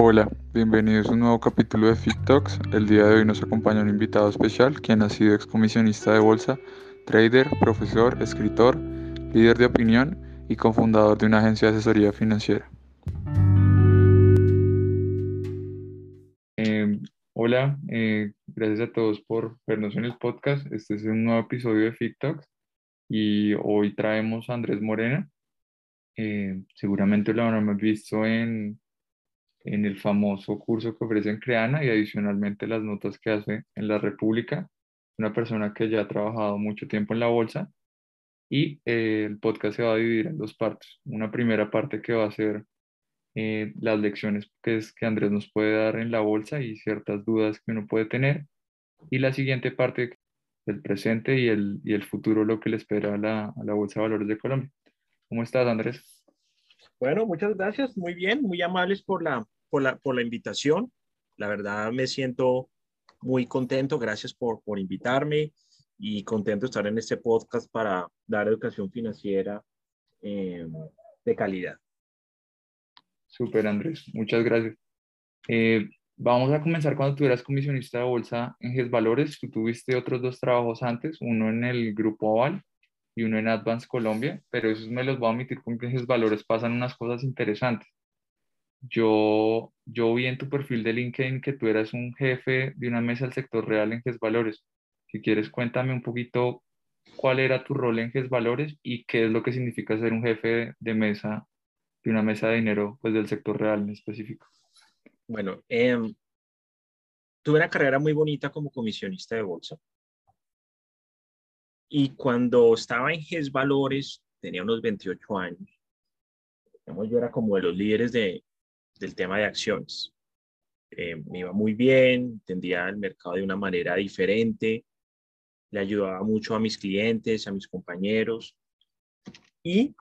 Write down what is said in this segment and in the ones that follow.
Hola, bienvenidos a un nuevo capítulo de Fit Talks. El día de hoy nos acompaña un invitado especial, quien ha sido excomisionista de bolsa, trader, profesor, escritor, líder de opinión y cofundador de una agencia de asesoría financiera. Eh, hola, eh, gracias a todos por vernos en el podcast. Este es un nuevo episodio de Fit Talks y hoy traemos a Andrés Morena. Eh, seguramente lo habrán visto en en el famoso curso que ofrece en Creana y adicionalmente las notas que hace en La República, una persona que ya ha trabajado mucho tiempo en la bolsa y eh, el podcast se va a dividir en dos partes. Una primera parte que va a ser eh, las lecciones que, es, que Andrés nos puede dar en la bolsa y ciertas dudas que uno puede tener y la siguiente parte el presente y el, y el futuro, lo que le espera a la, a la Bolsa de Valores de Colombia. ¿Cómo estás, Andrés? Bueno, muchas gracias, muy bien, muy amables por la, por la, por la invitación. La verdad me siento muy contento. Gracias por, por invitarme y contento de estar en este podcast para dar educación financiera eh, de calidad. Super, Andrés. Muchas gracias. Eh, vamos a comenzar cuando tú eras comisionista de bolsa en GES Valores. Tú tuviste otros dos trabajos antes, uno en el Grupo Aval y uno en Advance Colombia, pero esos me los voy a omitir porque en GES Valores pasan unas cosas interesantes. Yo, yo vi en tu perfil de LinkedIn que tú eras un jefe de una mesa del sector real en GES Valores. Si quieres, cuéntame un poquito cuál era tu rol en GES Valores y qué es lo que significa ser un jefe de mesa de una mesa de dinero pues, del sector real en específico. Bueno, em, tuve una carrera muy bonita como comisionista de bolsa. Y cuando estaba en GES Valores, tenía unos 28 años. Yo era como de los líderes de, del tema de acciones. Eh, me iba muy bien, entendía el mercado de una manera diferente, le ayudaba mucho a mis clientes, a mis compañeros. Y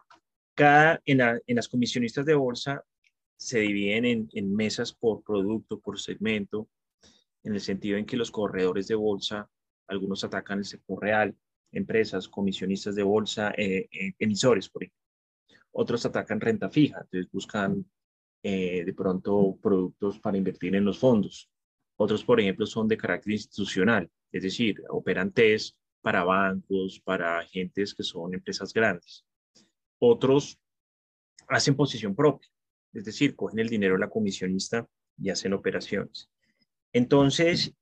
cada, en, las comisionistas de bolsa se dividen en, mesas por producto, por segmento, en el sentido en que los corredores de bolsa, algunos atacan el sector real, empresas, comisionistas de bolsa, eh, eh, emisores, por ejemplo. Otros atacan renta fija, entonces buscan eh, de pronto productos para invertir en los fondos. Otros, por ejemplo, son de carácter institucional, es decir, operan test para bancos, para agentes que son empresas grandes. Otros hacen posición propia, es decir, cogen el dinero de la comisionista y hacen operaciones. Entonces,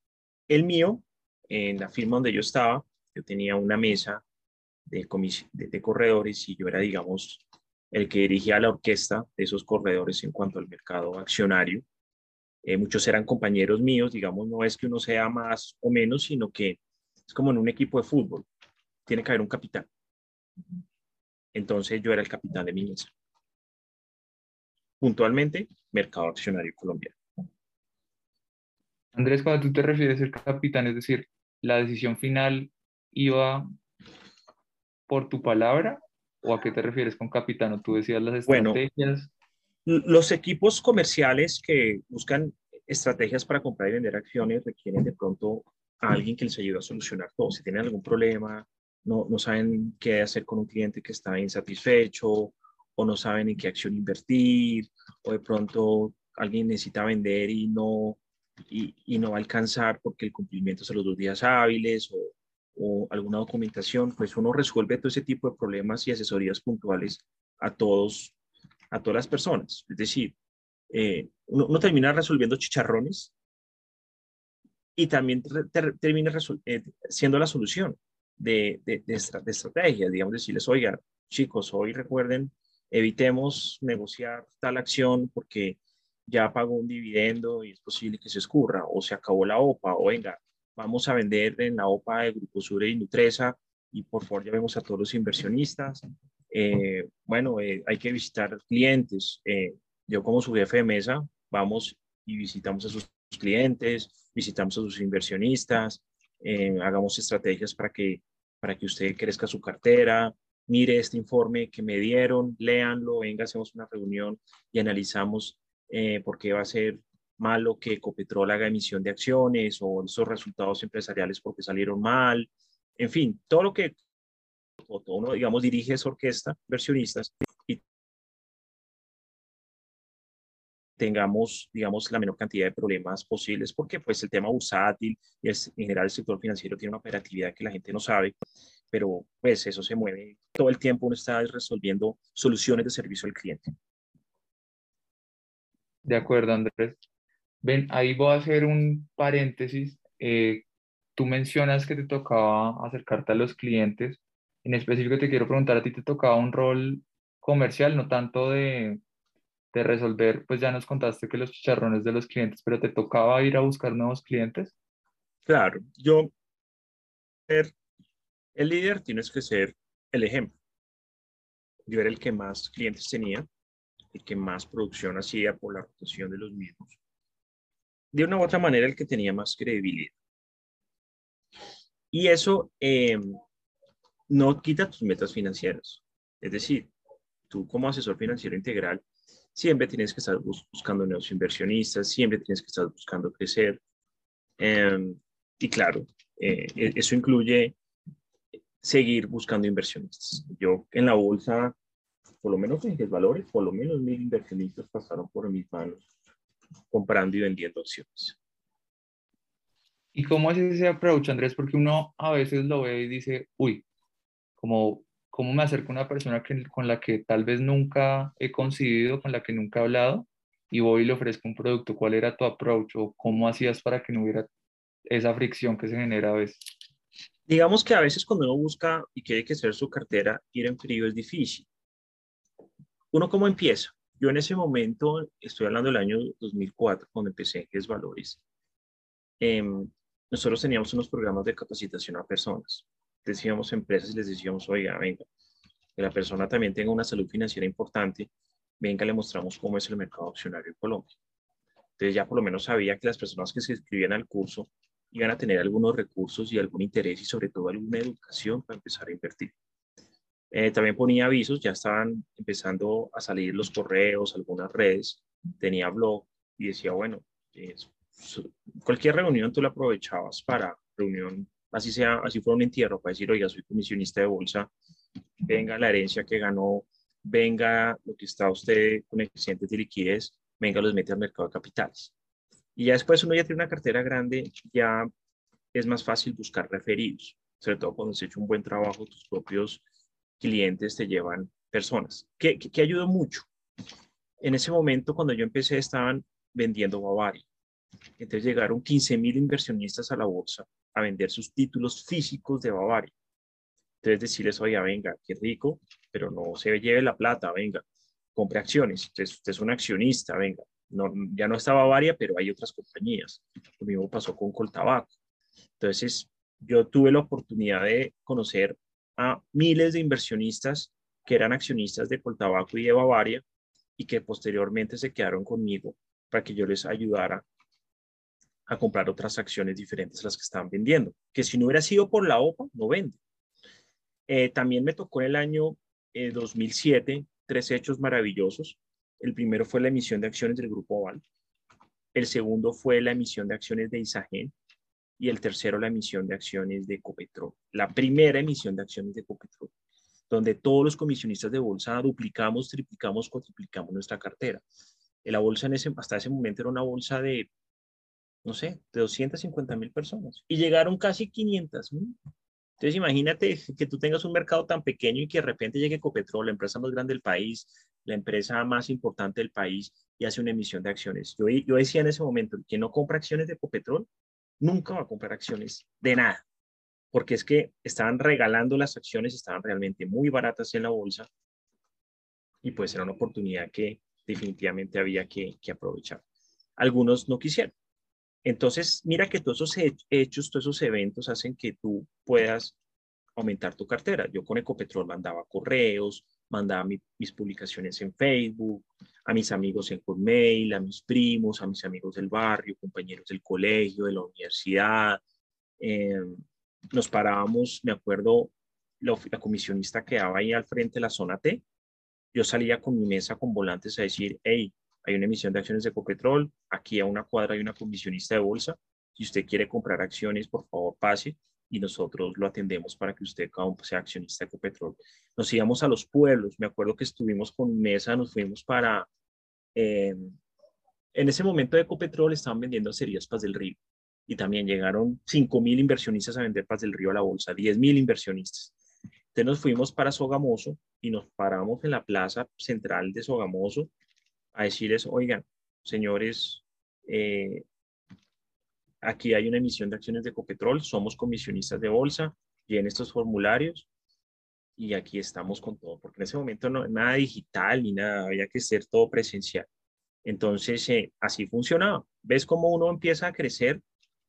el mío, en la firma donde yo estaba, yo tenía una mesa de, de corredores y yo era, digamos, el que dirigía la orquesta de esos corredores en cuanto al mercado accionario. Eh, muchos eran compañeros míos, digamos, no es que uno sea más o menos, sino que es como en un equipo de fútbol, tiene que haber un capitán. Entonces yo era el capitán de mi mesa. Puntualmente, mercado accionario colombiano. Andrés, cuando tú te refieres al capitán, es decir, la decisión final iba por tu palabra ¿O a qué te refieres con capitano? Tú decías las estrategias. Bueno, los equipos comerciales que buscan estrategias para comprar y vender acciones requieren de pronto a alguien que les ayude a solucionar todo. Si tienen algún problema, no, no saben qué hacer con un cliente que está insatisfecho o no saben en qué acción invertir o de pronto alguien necesita vender y no, y, y no va a alcanzar porque el cumplimiento es a los dos días hábiles o o alguna documentación, pues uno resuelve todo ese tipo de problemas y asesorías puntuales a todos, a todas las personas. Es decir, eh, uno, termina resolviendo chicharrones y también termina eh, siendo la solución de, de, de, estrategias, digamos, decirles, oiga, chicos, hoy recuerden, evitemos negociar tal acción porque ya pagó un dividendo y es posible que se escurra, o se acabó la OPA, o venga, vamos a vender en la OPA de Grupo Sure y Nutresa y por favor ya vemos a todos los inversionistas. Eh, bueno, eh, hay que visitar clientes. Eh, yo como su jefe de mesa, vamos y visitamos a sus clientes, visitamos a sus inversionistas, hagamos estrategias para que, para que usted crezca su cartera, mire este informe que me dieron, léanlo, venga, hacemos una reunión y analizamos por qué va a ser malo que Ecopetrol haga emisión de acciones o esos resultados empresariales porque salieron mal, en fin, todo lo que uno, digamos, dirige esa orquesta, versionistas, y tengamos, digamos, la menor cantidad de problemas posibles, porque pues el tema bursátil y en general el sector financiero tiene una operatividad que la gente no sabe, pero pues eso se mueve todo el tiempo, uno está resolviendo soluciones de servicio al cliente. De acuerdo, Andrés. Ven, ahí voy a hacer un paréntesis. Eh, tú mencionas que te tocaba acercarte a los clientes. En específico te quiero preguntar, ¿a ti te tocaba un rol comercial, no tanto de, de resolver, pues ya nos contaste que los chicharrones de los clientes, pero te tocaba ir a buscar nuevos clientes? Claro, yo, el líder tienes que ser el ejemplo. Yo era el que más clientes tenía, el que más producción hacía por la rotación de los mismos. De una u otra manera, el que tenía más credibilidad. Y eso em, no quita tus metas financieras. Es decir, tú como asesor financiero integral siempre tienes que estar buscando nuevos inversionistas, siempre tienes que estar buscando crecer. Em, y claro, eh, e-, eso incluye seguir buscando inversionistas. Yo en la bolsa, por lo menos en valores, por lo menos mil inversionistas pasaron por mis manos comprando y vendiendo acciones. ¿Y cómo es ese approach, Andrés? Porque uno a veces lo ve y dice, uy, como ¿Cómo me acerco a una persona que, con la que tal vez nunca he coincidido, con la que nunca he hablado, y voy y le ofrezco un producto? ¿Cuál era tu approach o cómo hacías para que no hubiera esa fricción que se genera a veces? Digamos que a veces cuando uno busca y quiere que sea su cartera, ir en frío es difícil. ¿Uno cómo empieza? Yo en ese momento, estoy hablando del año 2004, cuando empecé en Valores, em, nosotros teníamos unos programas de capacitación a personas decíamos empresas y les decíamos, oiga, venga, que la persona también tenga una salud financiera importante, venga, le mostramos cómo es el mercado accionario en Colombia. Entonces ya por lo menos sabía que las personas que se inscribían al curso iban a tener algunos recursos y algún interés y sobre todo alguna educación para empezar a invertir. Eh, también ponía avisos, ya estaban empezando a salir los correos, algunas redes, tenía blog y decía, bueno, cualquier reunión tú la aprovechabas para reunión así sea, así fuera un entierro, para decir, oiga, soy comisionista de bolsa, venga la herencia que ganó, venga lo que está usted con excedentes de liquidez, venga, los mete al mercado de capitales. Y ya después uno ya tiene una cartera grande, ya es más fácil buscar referidos, sobre todo cuando se ha hecho un buen trabajo, tus propios clientes te llevan personas, que, que, ayudó mucho. En ese momento, cuando yo empecé, estaban vendiendo Bavaria. Entonces llegaron 15 mil inversionistas a la bolsa a vender sus títulos físicos de Bavaria. Entonces decirles, oiga, venga, qué rico, pero no se lleve la plata, venga, compre acciones. Entonces usted es un accionista, venga. No, ya no está Bavaria, pero hay otras compañías. Lo mismo pasó con Coltabaco. Entonces yo tuve la oportunidad de conocer a miles de inversionistas que eran accionistas de Coltabaco y de Bavaria y que posteriormente se quedaron conmigo para que yo les ayudara a comprar otras acciones diferentes a las que estaban vendiendo, que si no hubiera sido por la OPA, no vende. Eh, también me tocó en el año 2007 eh, tres hechos maravillosos. El primero fue la emisión de acciones del Grupo Oval. El segundo fue la emisión de acciones de Isagen. Y el tercero, la emisión de acciones de Copetrol. La primera emisión de acciones de Copetrol, donde todos los comisionistas de bolsa duplicamos, triplicamos, cuatriplicamos nuestra cartera. La bolsa en ese, hasta ese momento era una bolsa de no sé, de 250 mil personas y llegaron casi 500 mil. Entonces imagínate que tú tengas un mercado tan pequeño y que de repente llegue Copetrol, la empresa más grande del país, la empresa más importante del país y hace una emisión de acciones. Yo, yo decía en ese momento, que no compra acciones de Copetrol, nunca va a comprar acciones de nada, porque es que estaban regalando las acciones, estaban realmente muy baratas en la bolsa y pues era una oportunidad que definitivamente había que, aprovechar. Algunos no quisieron. Entonces, mira que todos esos hechos, todos esos eventos hacen que tú puedas aumentar tu cartera. Yo con Ecopetrol mandaba correos, mandaba mis publicaciones en Facebook, a mis amigos en Hotmail, a mis primos, a mis amigos del barrio, compañeros del colegio, de la universidad. Em, nos parábamos, me acuerdo, la, la comisionista quedaba ahí al frente de la zona T. Yo salía con mi mesa con volantes a decir, hey, hay una emisión de acciones de Copetrol, aquí a una cuadra hay una comisionista de bolsa, si usted quiere comprar acciones, por favor pase y nosotros lo atendemos para que usted sea accionista de Copetrol. Nos íbamos a los pueblos, me acuerdo que estuvimos con Mesa, nos fuimos para, em, En ese momento de Ecopetrol estaban vendiendo acerías Paz del Río y también llegaron 5.000 inversionistas a vender Paz del Río a la bolsa, 10.000 inversionistas. Entonces nos fuimos para Sogamoso y nos paramos en la plaza central de Sogamoso a decirles, oigan, señores, eh, aquí hay una emisión de acciones de Ecopetrol, somos comisionistas de bolsa, en estos formularios y aquí estamos con todo, porque en ese momento no nada digital ni nada, había que ser todo presencial. Entonces, eh, así funcionaba. ¿Ves cómo uno empieza a crecer?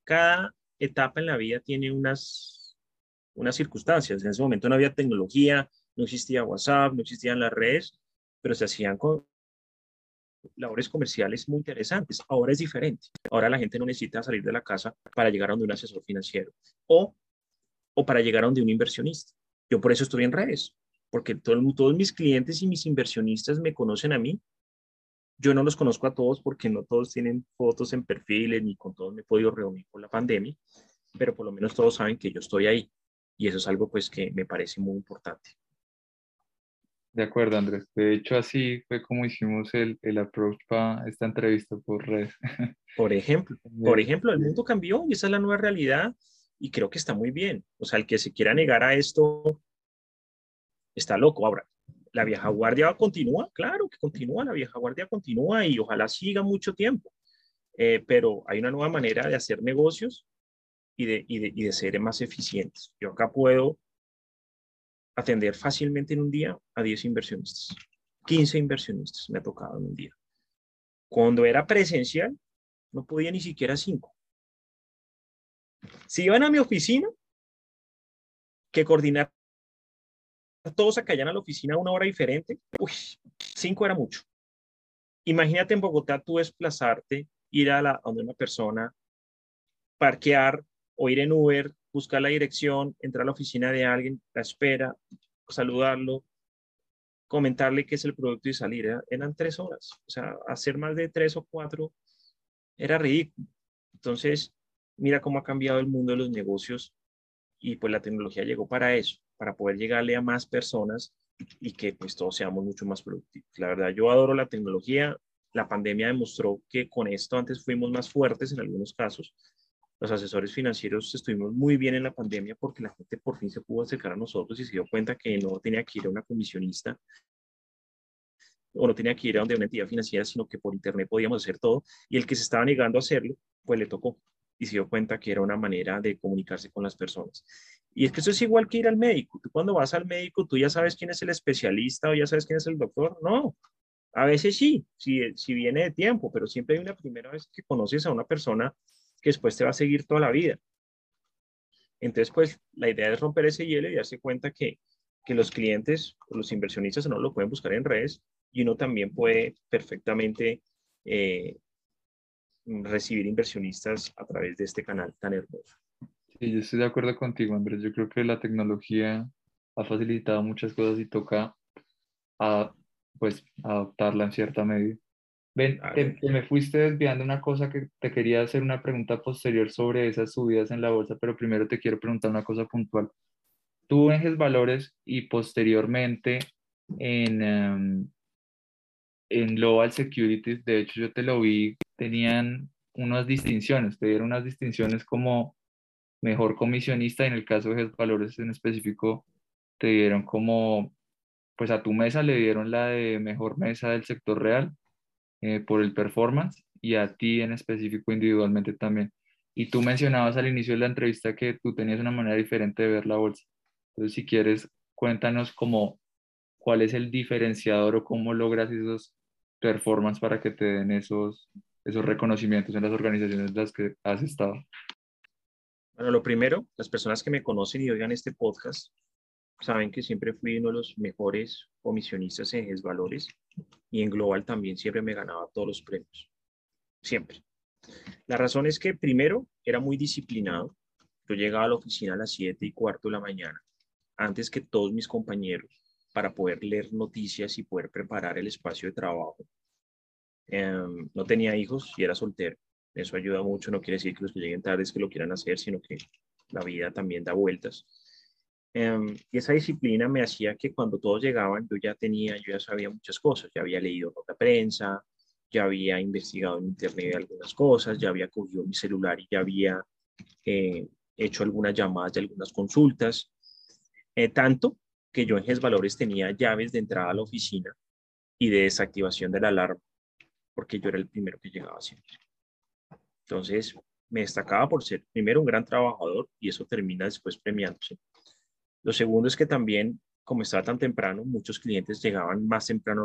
Cada etapa en la vida tiene unas, unas circunstancias. En ese momento no había tecnología, no existía WhatsApp, no existían las redes, pero se hacían con labores comerciales muy interesantes. Ahora es diferente. Ahora la gente no necesita salir de la casa para llegar a donde un asesor financiero o, o para llegar a donde un inversionista. Yo por eso estoy en redes, porque todos mis clientes y mis inversionistas me conocen a mí. Yo no los conozco a todos porque no todos tienen fotos en perfiles, ni con todos me he podido reunir por la pandemia, pero por lo menos todos saben que yo estoy ahí. Y eso es algo pues que me parece muy importante. De acuerdo, Andrés. De hecho, así fue como hicimos el, el approach para esta entrevista por redes. Por ejemplo, por ejemplo, el mundo cambió y esa es la nueva realidad y creo que está muy bien. O sea, el que se quiera negar a esto está loco. Ahora, ¿la vieja guardia continúa? Claro que continúa, la vieja guardia continúa y ojalá siga mucho tiempo. Eh, pero hay una nueva manera de hacer negocios y de, y, de, y de ser más eficientes. Yo acá puedo atender fácilmente en un día a 10 inversionistas. 15 inversionistas me ha tocado en un día. Cuando era presencial, no podía ni siquiera 5. Si iban a mi oficina, que coordinar todos a callar a la oficina a una hora diferente, uy, cinco era mucho. Imagínate en Bogotá tú desplazarte, ir a, la, a una persona, parquear o ir en Uber, buscar la dirección, entrar a la oficina de alguien, la espera, saludarlo, comentarle qué es el producto y salir. Eran tres horas. O sea, hacer más de tres o cuatro era ridículo. Entonces, mira cómo ha cambiado el mundo de los negocios y pues la tecnología llegó para eso, para poder llegarle a más personas y que pues todos seamos mucho más productivos. La verdad, yo adoro la tecnología. La pandemia demostró que con esto antes fuimos más fuertes en algunos casos. Los asesores financieros estuvimos muy bien en la pandemia porque la gente por fin se pudo acercar a nosotros y se dio cuenta que no tenía que ir a una comisionista o no tenía que ir a donde una entidad financiera, sino que por internet podíamos hacer todo. Y el que se estaba negando a hacerlo, pues le tocó y se dio cuenta que era una manera de comunicarse con las personas. Y es que eso es igual que ir al médico. Tú cuando vas al médico, tú ya sabes quién es el especialista o ya sabes quién es el doctor. No, a veces sí, si, si viene de tiempo, pero siempre hay una primera vez que conoces a una persona que después te va a seguir toda la vida. Entonces, pues la idea es romper ese hielo y darse cuenta que, que los clientes o los inversionistas no lo pueden buscar en redes y uno también puede perfectamente eh, recibir inversionistas a través de este canal tan hermoso. Sí, yo estoy de acuerdo contigo, Andrés. Yo creo que la tecnología ha facilitado muchas cosas y toca a, pues, adoptarla en cierta medida. Ven, te, me fuiste desviando una cosa que te quería hacer una pregunta posterior sobre esas subidas en la bolsa, pero primero te quiero preguntar una cosa puntual. Tú en Valores y posteriormente en, em, en Global Securities, de hecho yo te lo vi tenían unas distinciones, te dieron unas distinciones como mejor comisionista, en el caso de Valores en específico, te dieron como, pues a tu mesa le dieron la de mejor mesa del sector real eh, por el performance y a ti en específico individualmente también. Y tú mencionabas al inicio de la entrevista que tú tenías una manera diferente de ver la bolsa. Entonces, si quieres, cuéntanos cómo, cuál es el diferenciador o cómo logras esos performance para que te den esos esos reconocimientos en las organizaciones en las que has estado? Bueno, lo primero, las personas que me conocen y oigan este podcast saben que siempre fui uno de los mejores comisionistas en GES Valores y en Global también siempre me ganaba todos los premios. Siempre. La razón es que primero era muy disciplinado. Yo llegaba a la oficina a las 7 y cuarto de la mañana, antes que todos mis compañeros, para poder leer noticias y poder preparar el espacio de trabajo Em, no tenía hijos y era soltero. Eso ayuda mucho, no quiere decir que los que lleguen tarde es que lo quieran hacer, sino que la vida también da vueltas. Em, y esa disciplina me hacía que cuando todos llegaban, yo ya tenía, yo ya sabía muchas cosas, ya había leído nota prensa, ya había investigado en internet algunas cosas, ya había cogido mi celular y ya había eh, hecho algunas llamadas de algunas consultas, eh, tanto que yo en GES Valores tenía llaves de entrada a la oficina y de desactivación de la alarma, porque yo era el primero que llegaba siempre. Entonces, me destacaba por ser primero un gran trabajador y eso termina después premiándose. Lo segundo es que también, como estaba tan temprano, muchos clientes llegaban más temprano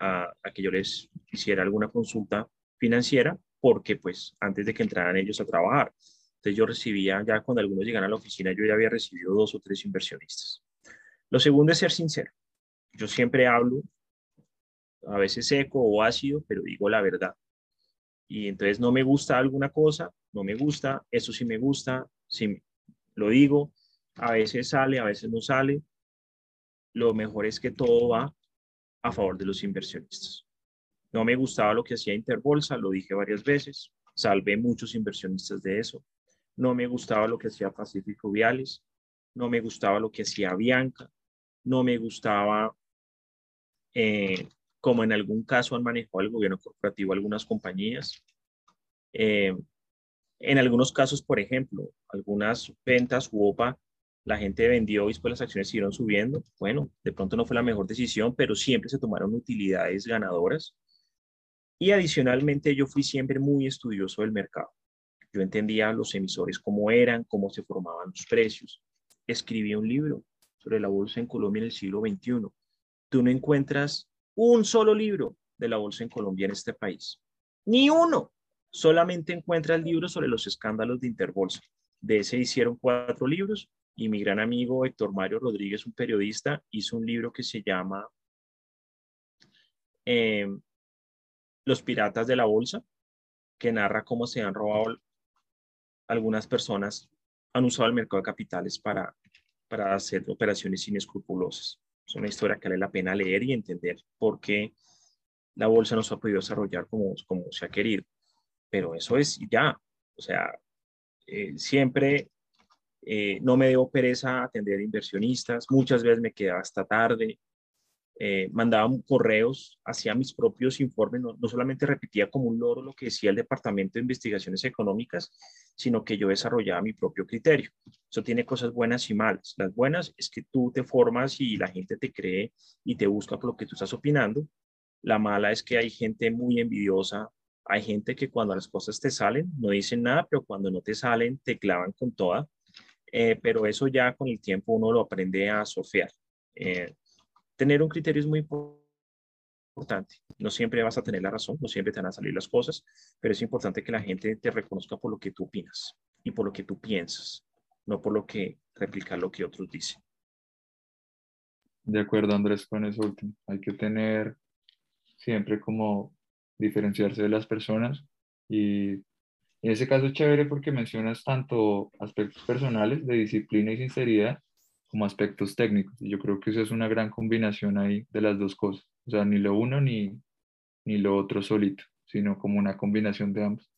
a, a que yo les hiciera alguna consulta financiera, porque pues antes de que entraran ellos a trabajar. Entonces yo recibía, ya cuando algunos llegan a la oficina, yo ya había recibido dos o tres inversionistas. Lo segundo es ser sincero. Yo siempre hablo, a veces seco o ácido, pero digo la verdad. Y entonces no me gusta alguna cosa, no me gusta, eso sí me gusta, sí lo digo, a veces sale, a veces no sale. Lo mejor es que todo va a favor de los inversionistas. No me gustaba lo que hacía Interbolsa, lo dije varias veces, salvé muchos inversionistas de eso. No me gustaba lo que hacía Pacífico Viales, no me gustaba lo que hacía Bianca, no me gustaba, eh, como en algún caso han manejado el gobierno corporativo algunas compañías. Eh, en algunos casos, por ejemplo, algunas ventas UOPA, la gente vendió y después las acciones siguieron subiendo. Bueno, de pronto no fue la mejor decisión, pero siempre se tomaron utilidades ganadoras. Y adicionalmente yo fui siempre muy estudioso del mercado. Yo entendía los emisores cómo eran, cómo se formaban los precios. Escribí un libro sobre la bolsa en Colombia en el siglo XXI. Tú no encuentras un solo libro de la bolsa en Colombia en este país. Ni uno. Solamente encuentras el libro sobre los escándalos de Interbolsa. De ese hicieron cuatro libros y mi gran amigo Héctor Mario Rodríguez, un periodista, hizo un libro que se llama eh, Los piratas de la bolsa, que narra cómo se han robado algunas personas, han usado el mercado de capitales para para hacer operaciones inescrupulosas. Es una historia que vale la pena leer y entender por qué la bolsa no se ha podido desarrollar como, como se ha querido. Pero eso es ya, o sea, eh, siempre eh, no me debo pereza atender inversionistas, muchas veces me quedaba hasta tarde, eh, mandaba correos, hacía mis propios informes, no, solamente repetía como un loro lo que decía el Departamento de Investigaciones Económicas, sino que yo desarrollaba mi propio criterio. Eso tiene cosas buenas y malas. Las buenas es que tú te formas y la gente te cree y te busca por lo que tú estás opinando. La mala es que hay gente muy envidiosa, hay gente que cuando las cosas te salen no dicen nada, pero cuando no te salen te clavan con toda. Eh, pero eso ya con el tiempo uno lo aprende a sofiar. Eh, tener un criterio es muy importante. No siempre vas a tener la razón, no siempre te van a salir las cosas, pero es importante que la gente te reconozca por lo que tú opinas y por lo que tú piensas, no por lo que replicar lo que otros dicen. De acuerdo, Andrés, con eso último. Hay que tener siempre como diferenciarse de las personas y en ese caso es chévere porque mencionas tanto aspectos personales de disciplina y sinceridad como aspectos técnicos. Y yo creo que eso es una gran combinación ahí de las dos cosas. O sea, ni lo uno ni, ni lo otro solito, sino como una combinación de ambos.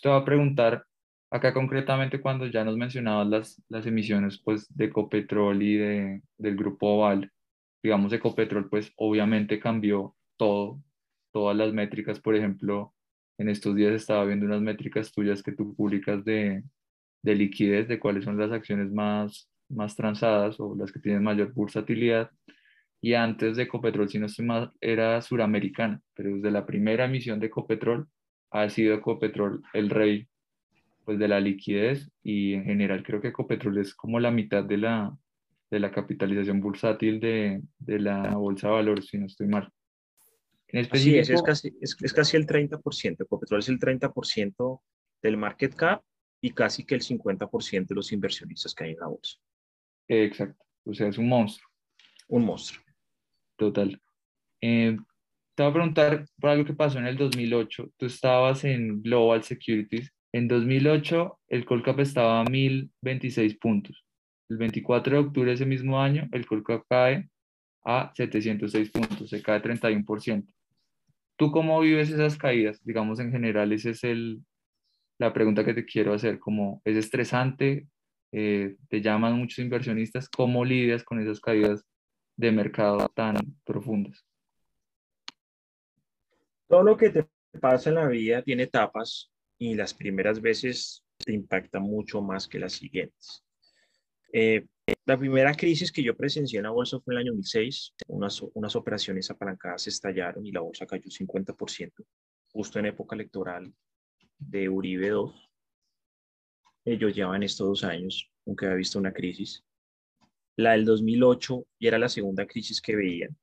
Te voy a preguntar acá concretamente cuando ya nos mencionabas las, las emisiones pues, de Ecopetrol y de, del grupo Oval. Digamos, Ecopetrol pues obviamente cambió todo, todas las métricas. Por ejemplo, en estos días estaba viendo unas métricas tuyas que tú publicas de, de liquidez, de cuáles son las acciones más más transadas o las que tienen mayor bursatilidad. Y antes de Ecopetrol, si no estoy mal, era suramericana, pero desde la primera emisión de Ecopetrol ha sido Ecopetrol el rey pues, de la liquidez y en general creo que Ecopetrol es como la mitad de la, de la capitalización bursátil de, de la bolsa de valores, si no estoy mal. En Así es, es casi, es, es casi el 30%. Ecopetrol es el 30% del market cap y casi que el 50% de los inversionistas que hay en la bolsa. Exacto, o sea, es un monstruo. Un monstruo. Total. Eh, te voy a preguntar por algo que pasó en el 2008. Tú estabas en Global Securities. En 2008 el Colcap estaba a 1026 puntos. El 24 de octubre de ese mismo año el Colcap cae a 706 puntos, se cae 31%. ¿Tú cómo vives esas caídas? Digamos, en general, esa es el, la pregunta que te quiero hacer. Como, ¿Es estresante? Eh, te llaman muchos inversionistas, ¿cómo lidias con esas caídas de mercado tan profundas? Todo lo que te pasa en la vida tiene etapas y las primeras veces te impacta mucho más que las siguientes. Eh, la primera crisis que yo presencié en la bolsa fue en el año 2006. Unas, unas operaciones apalancadas estallaron y la bolsa cayó 50%, justo en época electoral de Uribe 2. Ellos llevan estos dos años, aunque había visto una crisis. La del 2008 y era la segunda crisis que veían.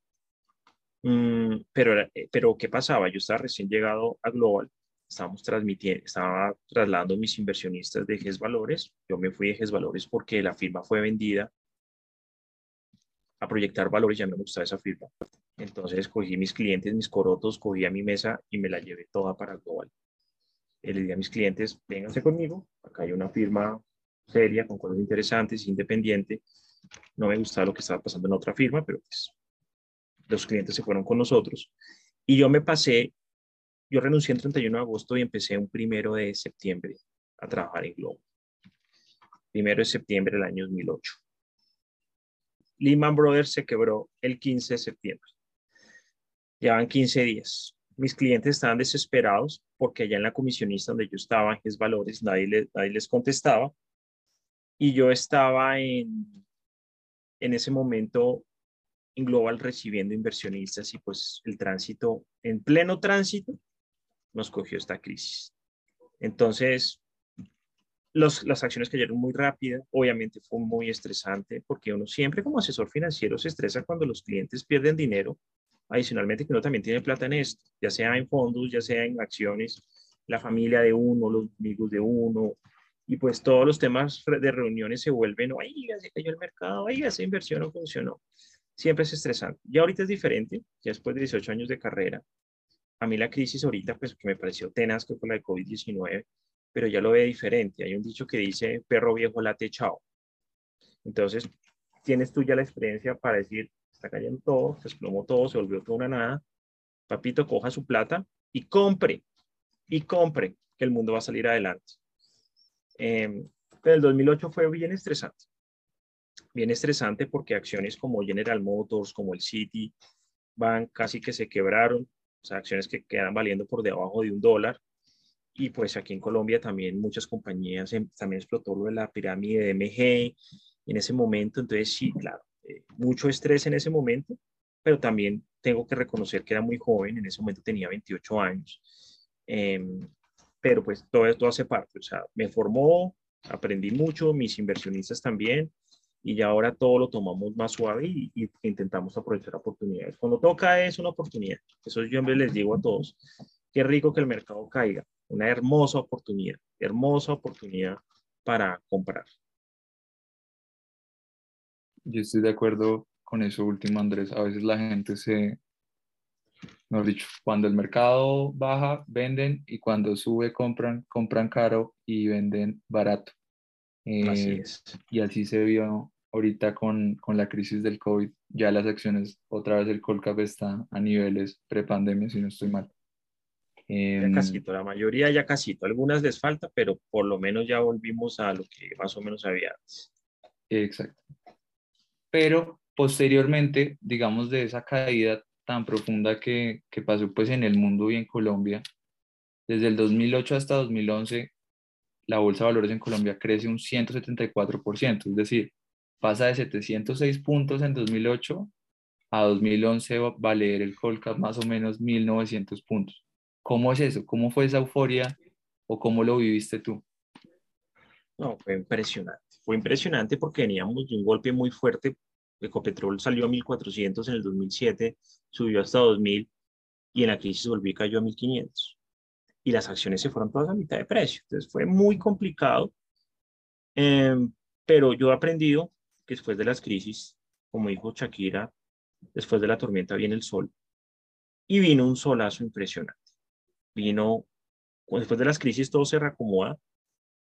Mm, pero, eh, pero, ¿qué pasaba? Yo estaba recién llegado a Global, estábamos transmitiendo, estaba trasladando mis inversionistas de GES Valores. Yo me fui de GES Valores porque la firma fue vendida a proyectar valores, ya no me gustaba esa firma. Entonces cogí mis clientes, mis corotos, cogí a mi mesa y me la llevé toda para Global. le dije a mis clientes, vénganse conmigo, acá hay una firma seria, con cosas interesantes, independiente. No me gustaba lo que estaba pasando en otra firma, pero pues los clientes se fueron con nosotros. Y yo me pasé, yo renuncié el 31 de agosto y empecé un primero de septiembre a trabajar en Globo. Primero de septiembre del año 2008. Lehman Brothers se quebró el 15 de septiembre. Llevan 15 días. Mis clientes estaban desesperados porque allá en la comisionista donde yo estaba, en Valores, nadie, nadie les contestaba. Y yo estaba en, en ese momento Global recibiendo inversionistas y pues el tránsito, en pleno tránsito, nos cogió esta crisis. Entonces, las acciones cayeron muy rápido, obviamente fue muy estresante porque uno siempre como asesor financiero se estresa cuando los clientes pierden dinero, adicionalmente que uno también tiene plata en esto, ya sea en fondos, ya sea en acciones, la familia de uno, los amigos de uno, y pues todos los temas de reuniones se vuelven, oiga, se cayó el mercado, oiga, esa inversión no funcionó siempre es estresante. Ya ahorita es diferente, ya después de 18 años de carrera. A mí la crisis ahorita, pues que me pareció tenaz, que fue la de COVID-19, pero ya lo ve diferente. Hay un dicho que dice, perro viejo late chao. Entonces, tienes tú ya la experiencia para decir, está cayendo todo, se desplomó todo, se volvió toda una nada. Papito, coja su plata y compre, y compre, que el mundo va a salir adelante. Eh, pero el 2008 fue bien estresante bien estresante porque acciones como General Motors, como el City, van casi que se quebraron, o sea, acciones que quedan valiendo por debajo de un dólar. Y pues aquí en Colombia también muchas compañías, em, también explotó lo de la pirámide de MG en ese momento. Entonces, sí, claro, eh, mucho estrés en ese momento, pero también tengo que reconocer que era muy joven, en ese momento tenía 28 años. Em, pero pues todo esto hace parte, o sea, me formó, aprendí mucho, mis inversionistas también, y ya ahora todo lo tomamos más suave y, intentamos aprovechar oportunidades. Cuando toca es una oportunidad. Eso yo les digo a todos. Qué rico que el mercado caiga. Una hermosa oportunidad, hermosa oportunidad para comprar. Yo estoy de acuerdo con eso último, Andrés. A veces la gente se, mejor dicho, cuando el mercado baja, venden y cuando sube, compran, compran caro y venden barato así eh, es. Y así se vio ahorita con, con, la crisis del COVID. Ya las acciones, otra vez el Colcap está a niveles prepandemia, si no estoy mal. ya em, casito, la mayoría ya casito. Algunas les falta, pero por lo menos ya volvimos a lo que más o menos había antes. Exacto. Pero posteriormente, digamos, de esa caída tan profunda que, que pasó pues en el mundo y en Colombia, desde el 2008 hasta 2011 la bolsa de valores en Colombia crece un 174%, es decir, pasa de 706 puntos en 2008 a 2011 va a leer el Colcap más o menos 1900 puntos. ¿Cómo es eso? ¿Cómo fue esa euforia o cómo lo viviste tú? No, fue impresionante. Fue impresionante porque veníamos de un golpe muy fuerte. Ecopetrol salió a 1400 en el 2007, subió hasta 2000 y en la crisis volvió y cayó a 1500 y las acciones se fueron todas a mitad de precio. Entonces fue muy complicado, em, pero yo he aprendido que después de las crisis, como dijo Shakira, después de la tormenta viene el sol y vino un solazo impresionante. Vino, después de las crisis todo se reacomoda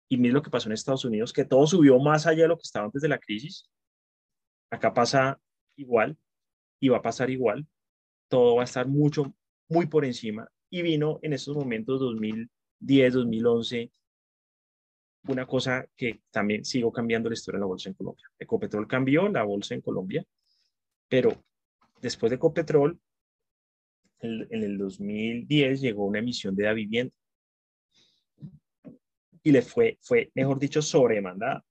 y mira lo que pasó en Estados Unidos, que todo subió más allá de lo que estaba antes de la crisis. Acá pasa igual y va a pasar igual. Todo va a estar mucho, muy por encima y vino en esos momentos 2010, 2011, una cosa que también sigo cambiando la historia de la bolsa en Colombia. Ecopetrol cambió la bolsa en Colombia, pero después de Ecopetrol en, el 2010 llegó una emisión de la vivienda y le fue, fue mejor dicho, sobremandada.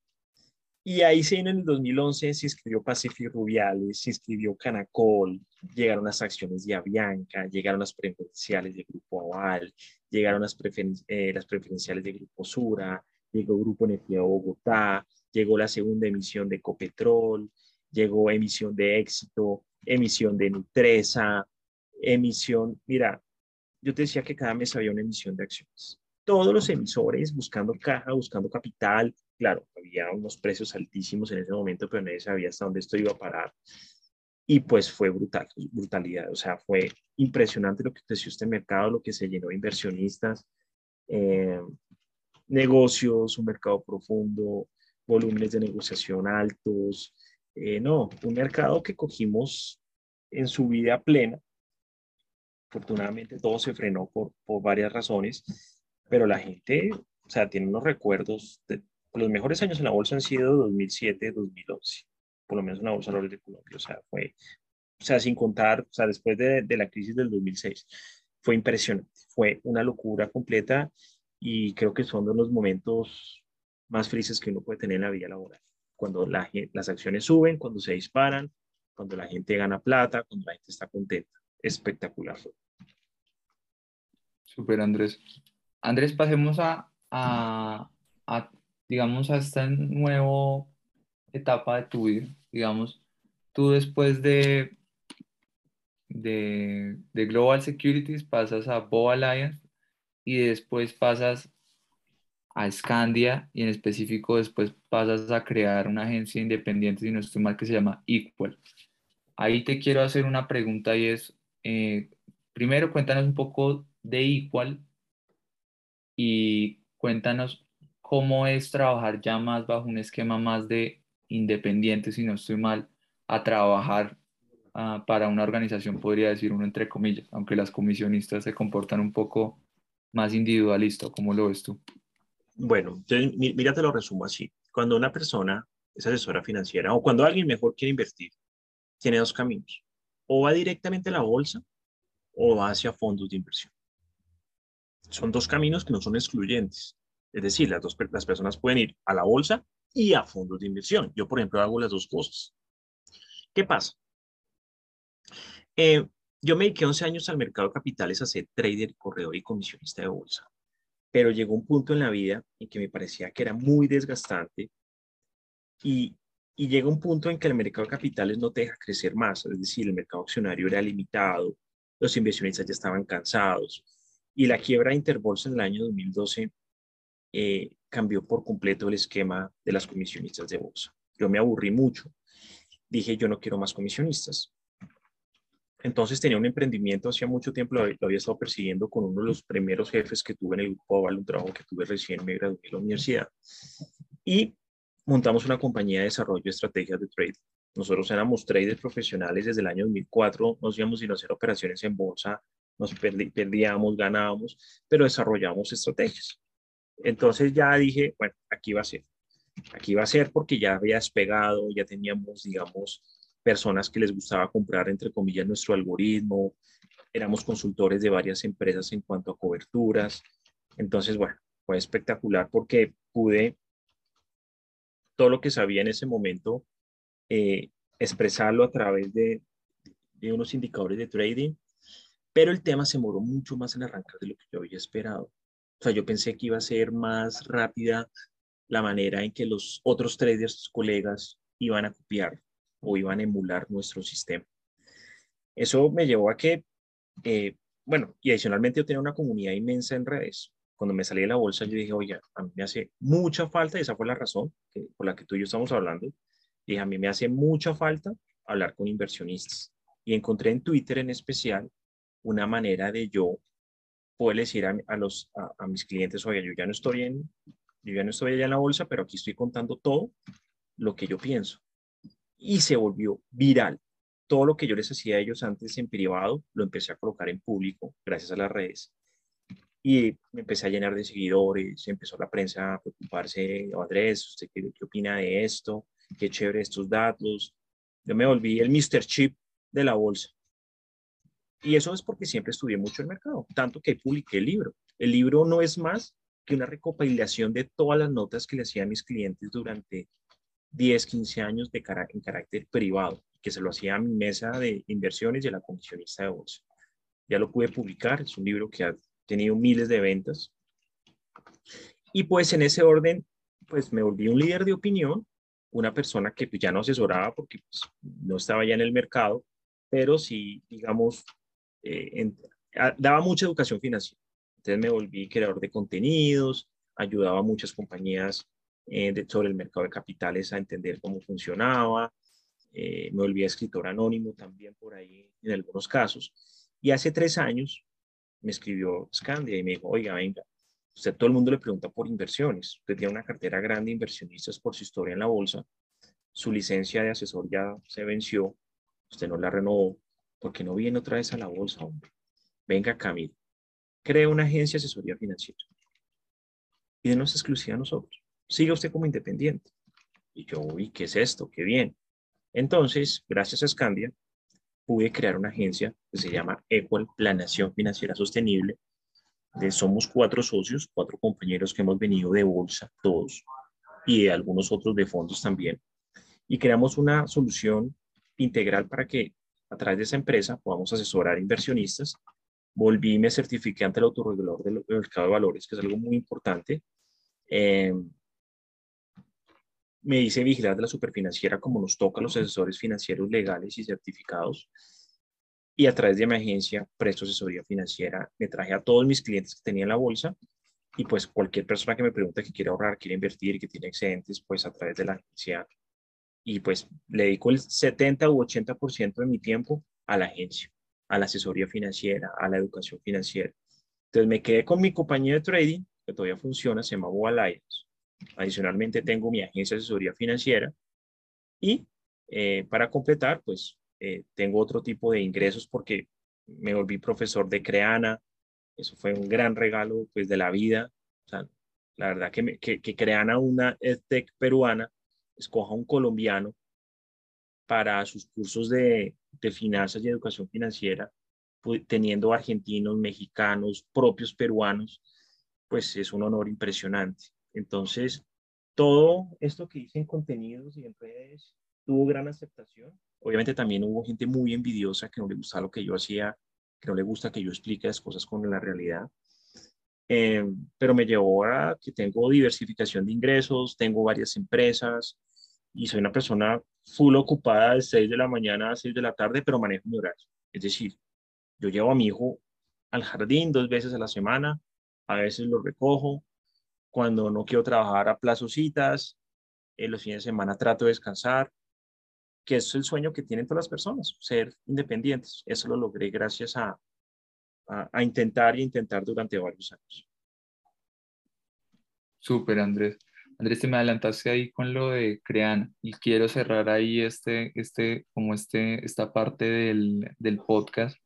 Y ahí vino en el 2011, se inscribió Pacific Rubiales, se inscribió Canacol, llegaron las acciones de Avianca, llegaron las preferenciales de Grupo Aval, llegaron las, eh, las preferenciales de Grupo Sura, llegó Grupo Energía Bogotá, llegó la segunda emisión de Copetrol, llegó emisión de Éxito, emisión de Nutresa, emisión, mira, yo te decía que cada mes había una emisión de acciones. Todos los emisores buscando caja, buscando capital, claro, había unos precios altísimos en ese momento, pero nadie sabía hasta dónde esto iba a parar. Y pues fue brutal, brutalidad, o sea, fue impresionante lo que creció este mercado, lo que se llenó de inversionistas, eh, negocios, un mercado profundo, volúmenes de negociación altos, eh, no, un mercado que cogimos en su vida plena. Afortunadamente todo se frenó por, por varias razones, pero la gente, o sea, tiene unos recuerdos. De, los mejores años en la bolsa han sido 2007, 2011, por lo menos en la bolsa de Colombia. O sea, fue, o sea, sin contar, o sea, después de, de la crisis del 2006, fue impresionante. Fue una locura completa y creo que son de los momentos más felices que uno puede tener en la vida laboral. Cuando la, las acciones suben, cuando se disparan, cuando la gente gana plata, cuando la gente está contenta. Espectacular. Super, Andrés. Andrés, pasemos a, a, a, digamos, a esta nueva etapa de tu vida. Digamos, tú después de, de, Global Securities pasas a Bow Alliance y después pasas a Scandia y en específico después pasas a crear una agencia independiente, si no estoy mal, que se llama Equal. Ahí te quiero hacer una pregunta y es, eh, primero cuéntanos un poco de Equal y cuéntanos cómo es trabajar ya más bajo un esquema más de independiente, si no estoy mal, a trabajar uh, para una organización, podría decir uno entre comillas, aunque las comisionistas se comportan un poco más individualista, ¿cómo lo ves tú? Bueno, mira, te lo resumo así. Cuando una persona es asesora financiera o cuando alguien mejor quiere invertir, tiene dos caminos. O va directamente a la bolsa o va hacia fondos de inversión. Son dos caminos que no son excluyentes. Es decir, las, dos, las personas pueden ir a la bolsa y a fondos de inversión. Yo, por ejemplo, hago las dos cosas. ¿Qué pasa? Eh, yo me dediqué 11 años al mercado de capitales a ser trader, corredor y comisionista de bolsa pero llegó un punto en la vida en que me parecía que era muy desgastante y, y llega un punto en que el mercado de capitales no te deja crecer más, es decir, el mercado accionario era limitado, los inversionistas ya estaban cansados y la quiebra de Interbolsa en el año 2012 eh, cambió por completo el esquema de las comisionistas de bolsa. Yo me aburrí mucho. Dije, yo no quiero más comisionistas. Entonces tenía un emprendimiento, hacía mucho tiempo lo, había estado persiguiendo con uno de los primeros jefes que tuve en el grupo Oval, un trabajo que tuve recién me gradué de la universidad. Y montamos una compañía de desarrollo de estrategias de trading. Nosotros éramos traders profesionales desde el año 2004, nos íbamos a hacer operaciones en bolsa, nos perdíamos, ganábamos, pero desarrollamos estrategias. Entonces ya dije, bueno, aquí va a ser. Aquí va a ser porque ya había despegado, ya teníamos, digamos, personas que les gustaba comprar, entre comillas, nuestro algoritmo. Éramos consultores de varias empresas en cuanto a coberturas. Entonces, bueno, fue espectacular porque pude todo lo que sabía en ese momento, eh, expresarlo a través de, de unos indicadores de trading, pero el tema se moró mucho más en arrancar de lo que yo había esperado. O sea, yo pensé que iba a ser más rápida la manera en que los otros traders, colegas, iban a copiar o iban a emular nuestro sistema. Eso me llevó a que, eh, bueno, y adicionalmente yo tenía una comunidad inmensa en redes. Cuando me salí de la bolsa, yo dije, oye, a mí me hace mucha falta, y esa fue la razón por la que tú y yo estamos hablando. Dije, a mí me hace mucha falta hablar con inversionistas. Y encontré en Twitter en especial una manera de yo poder decir a, los, a, a mis clientes, oye, yo ya no estoy en, yo ya no estoy allá en la bolsa, pero aquí estoy contando todo lo que yo pienso y se volvió viral. Todo lo que yo les hacía a ellos antes en privado, lo empecé a colocar en público gracias a las redes. Y me empecé a llenar de seguidores, empezó la prensa a preocuparse, Andrés, ¿usted qué, qué opina de esto? Qué chévere estos datos. Yo me volví el Mr. Chip de la bolsa. Y eso es porque siempre estudié mucho el mercado, tanto que publiqué el libro. El libro no es más que una recopilación de todas las notas que le hacía a mis clientes durante 10, 15 años de en carácter privado, que se lo hacía a mi mesa de inversiones y a la comisionista de bolsa. Ya lo pude publicar, es un libro que ha tenido miles de ventas. Y pues en ese orden, pues me volví un líder de opinión, una persona que pues, ya no asesoraba porque pues, no estaba ya en el mercado, pero sí, digamos, eh, daba mucha educación financiera. Entonces me volví creador de contenidos, ayudaba a muchas compañías eh, sobre el mercado de capitales a entender cómo funcionaba. Eh, me volví escritor anónimo también por ahí en algunos casos. Y hace tres años me escribió Scandia y me dijo, oiga, venga, usted todo el mundo le pregunta por inversiones. Usted tiene una cartera grande de inversionistas por su historia en la bolsa. Su licencia de asesor ya se venció. Usted no la renovó. Porque no viene otra vez a la bolsa, hombre? Venga, Camilo crea una agencia de asesoría financiera y denos exclusiva a nosotros. Siga usted como independiente. Y yo, uy, ¿qué es esto? Qué bien. Entonces, gracias a Scandia, pude crear una agencia que se llama Equal Planación Financiera Sostenible. De, somos cuatro socios, cuatro compañeros que hemos venido de bolsa, todos, y de algunos otros de fondos también. Y creamos una solución integral para que a través de esa empresa podamos asesorar inversionistas volví y me certifiqué ante el autorregulador del mercado de valores, que es algo muy importante. Eh, me hice vigilar de la superfinanciera como nos toca a los asesores financieros legales y certificados. Y a través de mi agencia Presto Asesoría Financiera me traje a todos mis clientes que tenía en la bolsa y pues cualquier persona que me pregunte que quiere ahorrar, quiere invertir, que tiene excedentes, pues a través de la agencia. Y pues le dedico el 70 u 80% de mi tiempo a la agencia a la asesoría financiera, a la educación financiera. Entonces me quedé con mi compañía de trading, que todavía funciona, se llama Alliance. Adicionalmente tengo mi agencia de asesoría financiera y eh, para completar, pues eh, tengo otro tipo de ingresos porque me volví profesor de Creana. Eso fue un gran regalo pues de la vida. O sea, la verdad que, que, que Creana, una EdTech peruana, escoja un colombiano para sus cursos de, de finanzas y educación financiera, teniendo argentinos, mexicanos, propios peruanos, pues es un honor impresionante. Entonces, todo esto que hice en contenidos y en redes tuvo gran aceptación. Obviamente también hubo gente muy envidiosa que no le gustaba lo que yo hacía, que no le gusta que yo explique las cosas con la realidad. Eh, pero me llevó a que tengo diversificación de ingresos, tengo varias empresas y soy una persona full ocupada de 6 de la mañana a 6 de la tarde, pero manejo mi horario. Es decir, yo llevo a mi hijo al jardín dos veces a la semana, a veces lo recojo, cuando no quiero trabajar a plazo citas, en los fines de semana trato de descansar, que es el sueño que tienen todas las personas, ser independientes. Eso lo logré gracias a, a, a intentar y intentar durante varios años. Súper, Andrés. Andrés, te me adelantaste ahí con lo de Creana y quiero cerrar ahí este, este, como este, esta parte del, del podcast.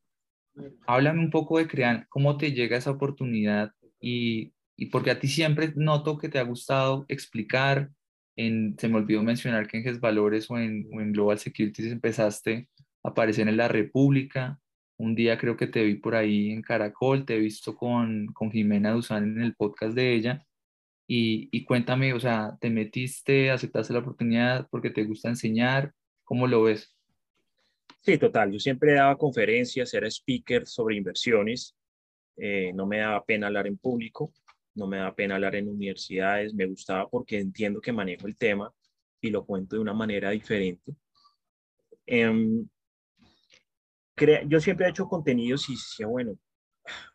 Háblame un poco de Creana, cómo te llega esa oportunidad y, y porque a ti siempre noto que te ha gustado explicar. En, se me olvidó mencionar que en GES Valores o en, o en Global Securities empezaste a aparecer en La República. Un día creo que te vi por ahí en Caracol, te he visto con, con Jimena Duzán en el podcast de ella y, cuéntame, o sea, ¿te metiste, aceptaste la oportunidad porque te gusta enseñar? ¿Cómo lo ves? Sí, total. Yo siempre daba conferencias, era speaker sobre inversiones. Eh, no me daba pena hablar en público, no me daba pena hablar en universidades. Me gustaba porque entiendo que manejo el tema y lo cuento de una manera diferente. Em, yo siempre he hecho contenidos y decía, bueno,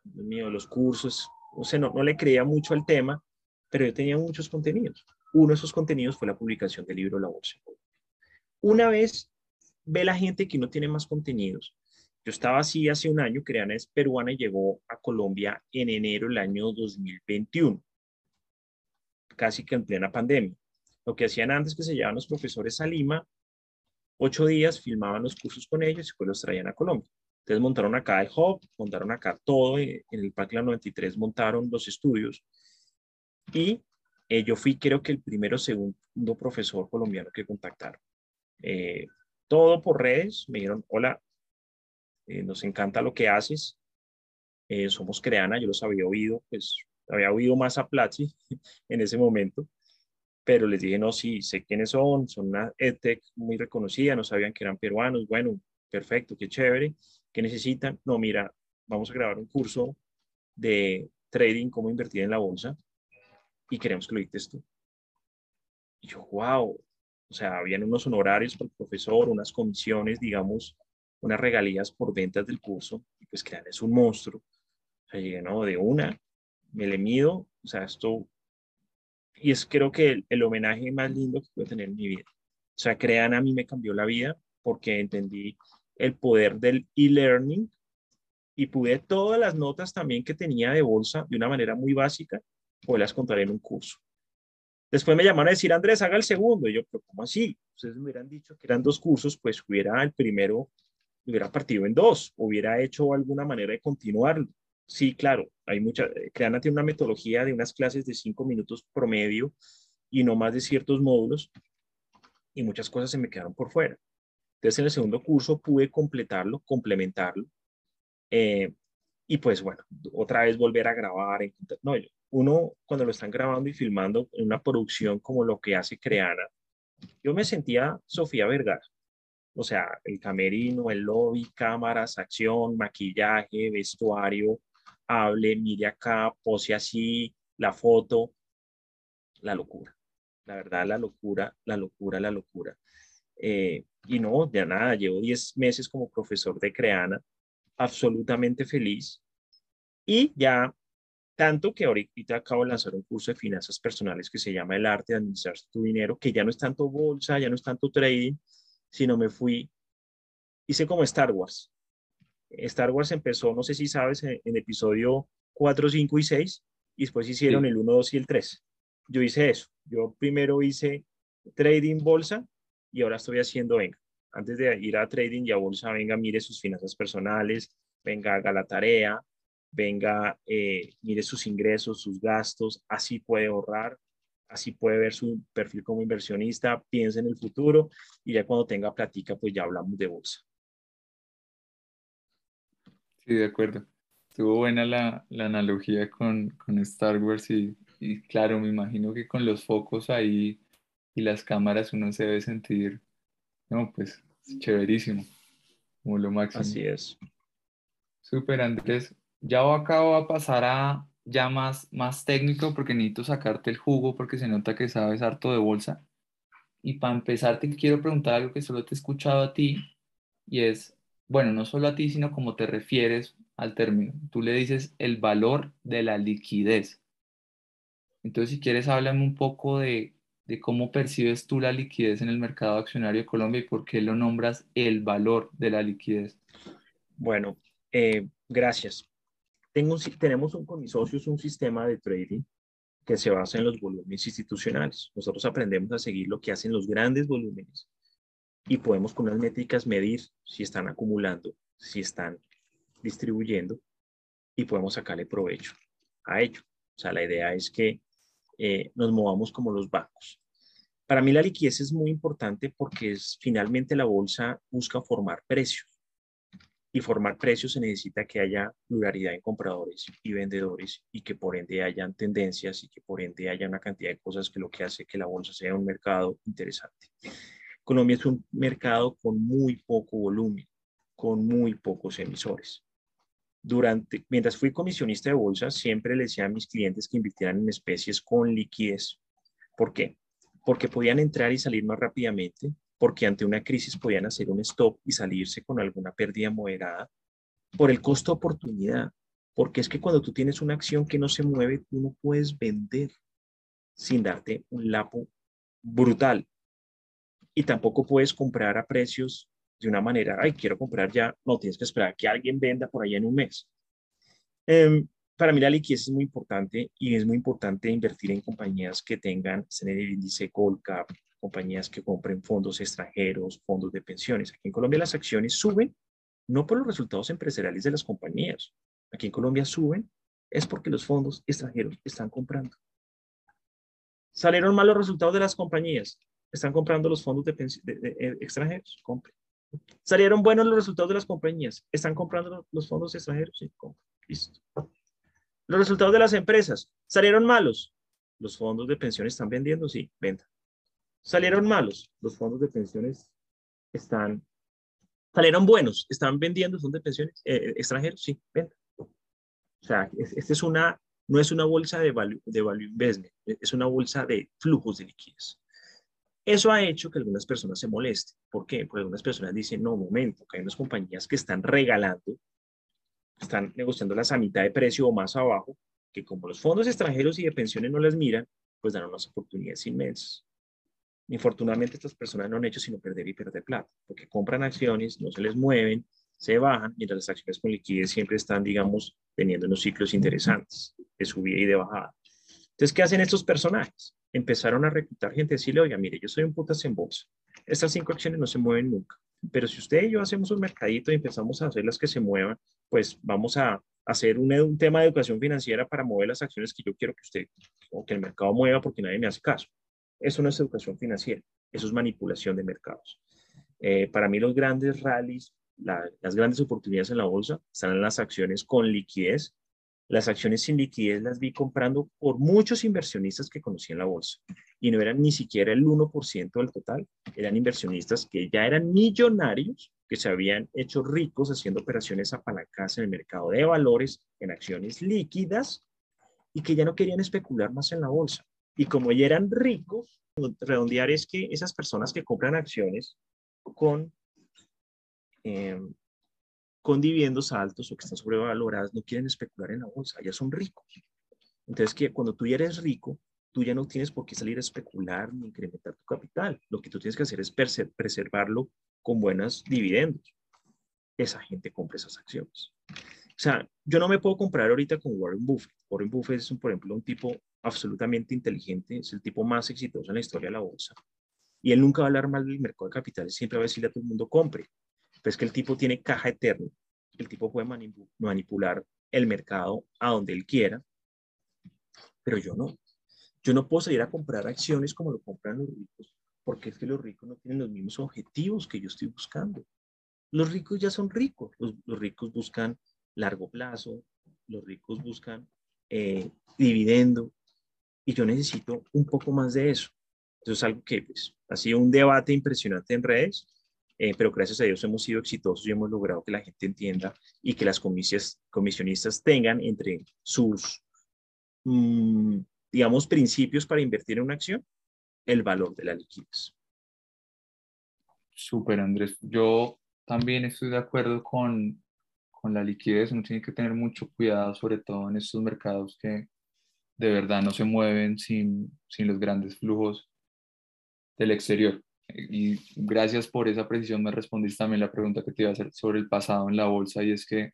Dios mío, los cursos, o sea, no, no le creía mucho al tema pero yo tenía muchos contenidos. Uno de esos contenidos fue la publicación del libro La Bolsa. Una vez ve la gente que no tiene más contenidos. Yo estaba así hace un año, Creana es peruana y llegó a Colombia en enero del año 2021, casi que en plena pandemia. Lo que hacían antes que se llevaban los profesores a Lima, ocho días filmaban los cursos con ellos y después los traían a Colombia. Entonces montaron acá el hub, montaron acá todo, eh, en el Parque La 93 montaron los estudios y eh, yo fui, creo que el primero o segundo profesor colombiano que contactaron. Eh, todo por redes, me dijeron, hola, eh, nos encanta lo que haces, eh, somos Creana, yo los había oído, pues había oído más a Platzi en ese momento, pero les dije, no, sí, sé quiénes son, son una EdTech muy reconocida, no sabían que eran peruanos, bueno, perfecto, qué chévere, ¿qué necesitan? No, mira, vamos a grabar un curso de trading, cómo invertir en la bolsa, y queremos que lo dictes tú. Y yo, wow, o sea, habían unos honorarios para el profesor, unas comisiones, digamos, unas regalías por ventas del curso, y pues crean, es un monstruo. O sea, llegué, no, de una, me le mido, o sea, esto, y es creo que el, el homenaje más lindo que puedo tener en mi vida. O sea, crean, a mí me cambió la vida porque entendí el poder del e-learning y pude todas las notas también que tenía de bolsa de una manera muy básica, poderlas contar en un curso. Después me llamaron a decir, Andrés, haga el segundo. Y yo, pero ¿cómo así? Ustedes me hubieran dicho que eran dos cursos, pues hubiera el primero, hubiera partido en dos, hubiera hecho alguna manera de continuarlo. Sí, claro, hay mucha, Creana tiene una metodología de unas clases de cinco minutos promedio y no más de ciertos módulos y muchas cosas se me quedaron por fuera. Entonces en el segundo curso pude completarlo, complementarlo eh, y pues bueno, otra vez volver a grabar. No, uno cuando lo están grabando y filmando en una producción como lo que hace Creana, yo me sentía Sofía Vergara. O sea, el camerino, el lobby, cámaras, acción, maquillaje, vestuario, hable, mire acá, pose así, la foto, la locura. La verdad, la locura, la locura, la locura. Eh, y no, de nada, llevo 10 meses como profesor de Creana, absolutamente feliz. Y ya, tanto que ahorita acabo de lanzar un curso de finanzas personales que se llama El arte de administrar tu dinero, que ya no es tanto bolsa, ya no es tanto trading, sino me fui, hice como Star Wars. Star Wars empezó, no sé si sabes, en, episodio 4, 5 y 6, y después hicieron el 1, 2 y el 3. Yo hice eso. Yo primero hice trading bolsa y ahora estoy haciendo, venga, antes de ir a trading y a bolsa, venga, mire sus finanzas personales, venga, haga la tarea, venga, eh, mire sus ingresos, sus gastos, así puede ahorrar, así puede ver su perfil como inversionista, piensa en el futuro y ya cuando tenga plática, pues ya hablamos de bolsa. Sí, de acuerdo. Estuvo buena la, la analogía con, con, Star Wars y, y, claro, me imagino que con los focos ahí y las cámaras uno se debe sentir, no, pues chéverísimo, como lo máximo. Así es. Súper, Andrés. Ya acabo a pasar a ya más, más técnico porque necesito sacarte el jugo porque se nota que sabes harto de bolsa. Y para empezar te quiero preguntar algo que solo te he escuchado a ti y es, bueno, no solo a ti, sino como te refieres al término. Tú le dices el valor de la liquidez. Entonces, si quieres, háblame un poco de, de cómo percibes tú la liquidez en el mercado accionario de Colombia y por qué lo nombras el valor de la liquidez. Bueno, eh, gracias. Tenemos con mis socios un sistema de trading que se basa en los volúmenes institucionales. Nosotros aprendemos a seguir lo que hacen los grandes volúmenes y podemos con unas métricas medir si están acumulando, si están distribuyendo y podemos sacarle provecho a ello. O sea, la idea es que eh, nos movamos como los bancos. Para mí la liquidez es muy importante porque es, finalmente la bolsa busca formar precios y formar precios se necesita que haya pluralidad en compradores y vendedores y que por ende hayan tendencias y que por ende haya una cantidad de cosas que lo que hace que la bolsa sea un mercado interesante. Colombia es un mercado con muy poco volumen, con muy pocos emisores. Durante, mientras fui comisionista de bolsa, siempre le decía a mis clientes que invirtieran en especies con liquidez. ¿Por qué? Porque podían entrar y salir más rápidamente, porque ante una crisis podían hacer un stop y salirse con alguna pérdida moderada, por el costo oportunidad, porque es que cuando tú tienes una acción que no se mueve, tú no puedes vender sin darte un lapo brutal. Y tampoco puedes comprar a precios de una manera, ay, quiero comprar ya, no tienes que esperar que alguien venda por ahí en un mes. Em, para mí la liquidez es muy importante y es muy importante invertir en compañías que tengan en el índice Gold Cap, compañías que compren fondos extranjeros, fondos de pensiones. Aquí en Colombia las acciones suben no por los resultados empresariales de las compañías. Aquí en Colombia suben es porque los fondos extranjeros están comprando. Salieron malos resultados de las compañías. Están comprando los fondos de, de, de, extranjeros. Compren. ¿Salieron buenos los resultados de las compañías? ¿Están comprando los fondos extranjeros? Sí, Listo. Los resultados de las empresas. ¿Salieron malos? ¿Los fondos de pensiones están vendiendo? Sí, venta. ¿Salieron malos? Los fondos de pensiones están... ¿Salieron buenos? ¿Están vendiendo fondos de pensiones eh, extranjeros? Sí, venta. O sea, esta es una, no es una bolsa de value, de value investment, es una bolsa de flujos de liquidez. Eso ha hecho que algunas personas se molesten. ¿Por qué? Porque algunas personas dicen, no, momento, que hay unas compañías que están regalando, están negociándolas a mitad de precio o más abajo, que como los fondos extranjeros y de pensiones no las miran, pues dan unas oportunidades inmensas. Infortunadamente estas personas no han hecho sino perder y perder plata, porque compran acciones, no se les mueven, se bajan, mientras las acciones con liquidez siempre están, digamos, teniendo unos ciclos interesantes de subida y de bajada. Entonces, ¿qué hacen estos personajes? empezaron a reclutar gente, decirle, oiga, mire, yo soy un putas en bolsa. Estas cinco acciones no se mueven nunca. Pero si usted y yo hacemos un mercadito y empezamos a hacer las que se muevan, pues vamos a hacer un, un tema de educación financiera para mover las acciones que yo quiero que usted o que el mercado mueva porque nadie me hace caso. Eso no es educación financiera, eso es manipulación de mercados. Eh, para mí los grandes rallies, las grandes oportunidades en la bolsa están en las acciones con liquidez las acciones sin liquidez las vi comprando por muchos inversionistas que conocí en la bolsa y no eran ni siquiera el 1% del total, eran inversionistas que ya eran millonarios, que se habían hecho ricos haciendo operaciones apalancadas en el mercado de valores, en acciones líquidas y que ya no querían especular más en la bolsa. Y como ya eran ricos, redondear es que esas personas que compran acciones con eh, con dividendos altos o que están sobrevaloradas no quieren especular en la bolsa, ya son ricos. Entonces, que cuando tú ya eres rico, tú ya no tienes por qué salir a especular ni incrementar tu capital. Lo que tú tienes que hacer es preservarlo con buenos dividendos. Esa gente compra esas acciones. O sea, yo no me puedo comprar ahorita con Warren Buffett. Warren Buffett es, un, por ejemplo, un tipo absolutamente inteligente, es el tipo más exitoso en la historia de la bolsa. Y él nunca va a hablar mal del mercado de capitales, siempre va a decirle a todo el mundo compre. Pues que el tipo tiene caja eterna. El tipo puede manipular el mercado a donde él quiera, pero yo no. Yo no puedo salir a comprar acciones como lo compran los ricos, porque es que los ricos no tienen los mismos objetivos que yo estoy buscando. Los ricos ya son ricos. Los, ricos buscan largo plazo, los ricos buscan eh, dividendo, y yo necesito un poco más de eso. Eso es algo que pues, ha sido un debate impresionante en redes eh, pero gracias a Dios hemos sido exitosos y hemos logrado que la gente entienda y que las comisionistas tengan entre sus, mm, digamos, principios para invertir en una acción el valor de la liquidez. Súper, Andrés. Yo también estoy de acuerdo con, con la liquidez. Uno tiene que tener mucho cuidado, sobre todo en estos mercados que de verdad no se mueven sin, sin los grandes flujos del exterior. Y gracias por esa precisión, me respondiste también la pregunta que te iba a hacer sobre el pasado en la bolsa y es que